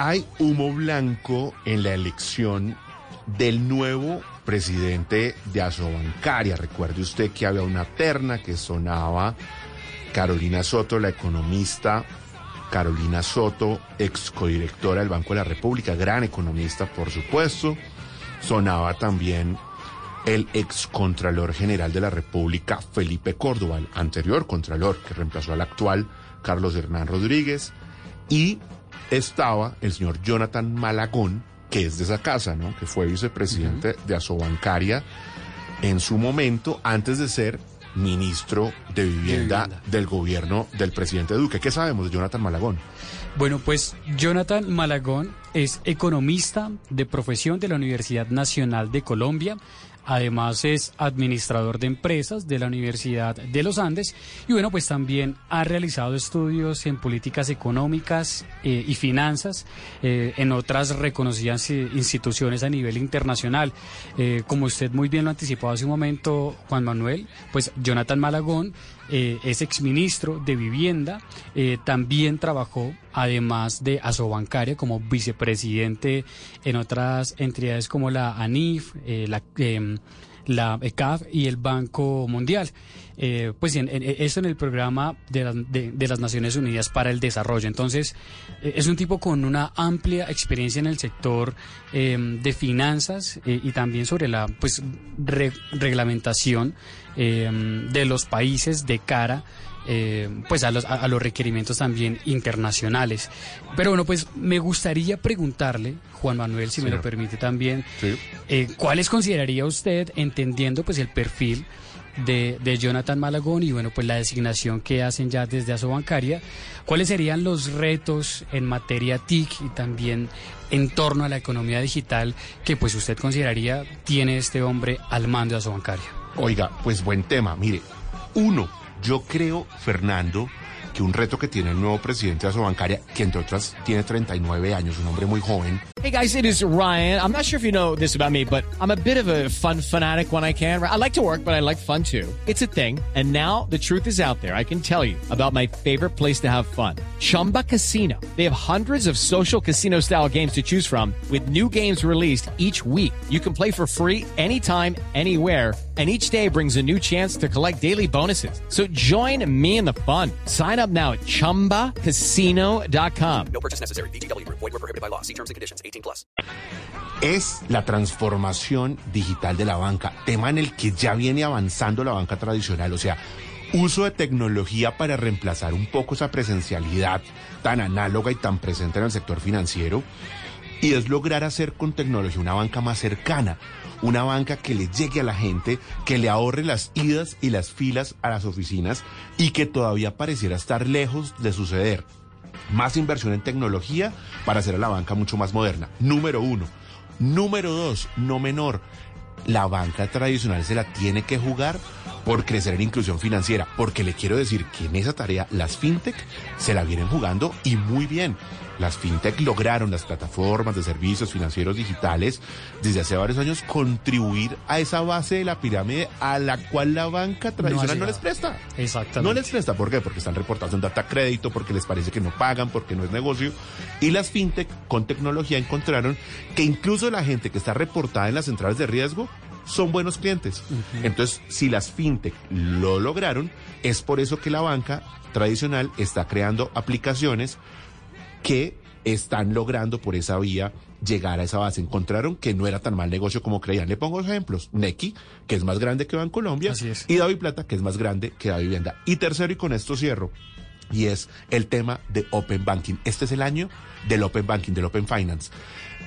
Hay humo blanco en la elección del nuevo presidente de Asobancaria. Recuerde usted que había una terna que sonaba Carolina Soto, la economista Carolina Soto, ex codirectora del Banco de la República, gran economista, por supuesto. Sonaba también el ex contralor general de la República, Felipe Córdoba, anterior contralor que reemplazó al actual Carlos Hernán Rodríguez. Y estaba el señor Jonathan Malagón, que es de esa casa, ¿no? Que fue vicepresidente de Asobancaria en su momento, antes de ser ministro de vivienda, de vivienda, del gobierno del presidente Duque. ¿Qué sabemos de Jonathan Malagón? Bueno, pues Jonathan Malagón es economista de profesión de la Universidad Nacional de Colombia. Además es administrador de empresas de la Universidad de los Andes y bueno, pues también ha realizado estudios en políticas económicas eh, y finanzas eh, en otras reconocidas instituciones a nivel internacional. Eh, como usted muy bien lo anticipó hace un momento, Juan Manuel, pues Jonathan Malagón es exministro de Vivienda, también trabajó, además de Asobancaria, como vicepresidente en otras entidades como la ANIF, eh, la, la ECAF y el Banco Mundial. Eh, pues en, eso en el programa de, de, las Naciones Unidas para el Desarrollo. Entonces, eh, es un tipo con una amplia experiencia en el sector eh, de finanzas y también sobre la pues re, reglamentación de los países de cara eh, pues a los, a, a los, requerimientos también internacionales. Pero bueno, pues me gustaría preguntarle, Juan Manuel, si me lo permite también, sí. eh, ¿cuáles consideraría usted, entendiendo pues el perfil de, de, Jonathan Malagón y bueno, pues la designación que hacen ya desde Asobancaria, ¿cuáles serían los retos en materia TIC y también en torno a la economía digital que pues usted consideraría tiene este hombre al mando de Asobancaria? Oiga, pues buen tema. Mire, uno, yo creo, Fernando, que un reto que tiene el nuevo presidente de que entre otras tiene 39 años, un hombre muy joven. Hey guys, it is Ryan. I'm not sure if you know this about me, but I'm a bit of a fun fanatic when I can. I like to work, but I like fun too. It's a thing. And now the truth is out there. I can tell you about my favorite place to have fun. Chumba Casino. They have hundreds of social casino style games to choose from with new games released each week. You can play for free anytime, anywhere and each day brings a new chance to collect daily bonuses. So join me in the fun. Sign up now at ChumbaCasino.com. No purchase necessary. BGW. Void were prohibited by law. See terms and conditions. 18 plus. Es la transformación digital de la banca, tema en el que ya viene avanzando la banca tradicional, o sea, uso de tecnología para reemplazar un poco esa presencialidad tan análoga y tan presente en el sector financiero, y es lograr hacer con tecnología una banca más cercana, una banca que le llegue a la gente, que le ahorre las idas y las filas a las oficinas y que todavía pareciera estar lejos de suceder. Más inversión en tecnología para hacer a la banca mucho más moderna. Número uno. Número dos, no menor. La banca tradicional se la tiene que jugar por crecer en inclusión financiera, porque le quiero decir que en esa tarea las fintech se la vienen jugando y muy bien. Las fintech lograron las plataformas de servicios financieros digitales desde hace varios años contribuir a esa base de la pirámide a la cual la banca tradicional no, no les presta. Exactamente. No les presta, ¿por qué? Porque están reportados en data crédito, porque les parece que no pagan, porque no es negocio. Y las fintech con tecnología encontraron que incluso la gente que está reportada en las centrales de riesgo son buenos clientes. Uh -huh. Entonces, si las fintech lo lograron, es por eso que la banca tradicional está creando aplicaciones que están logrando por esa vía llegar a esa base. Encontraron que no era tan mal negocio como creían. Le pongo ejemplos. Nequi, que es más grande que Bancolombia, es. y David Plata, que es más grande que David Vivienda. Y tercero, y con esto cierro, y es el tema de Open Banking. Este es el año del Open Banking, del Open Finance.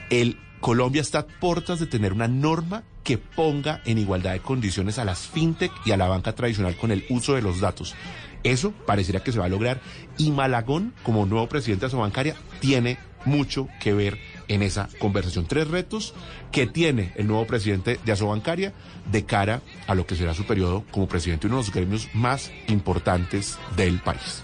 El Colombia está a puertas de tener una norma que ponga en igualdad de condiciones a las fintech y a la banca tradicional con el uso de los datos. Eso parecería que se va a lograr y Malagón, como nuevo presidente de Asobancaria, tiene mucho que ver en esa conversación. Tres retos que tiene el nuevo presidente de Asobancaria de cara a lo que será su periodo como presidente de uno de los gremios más importantes del país.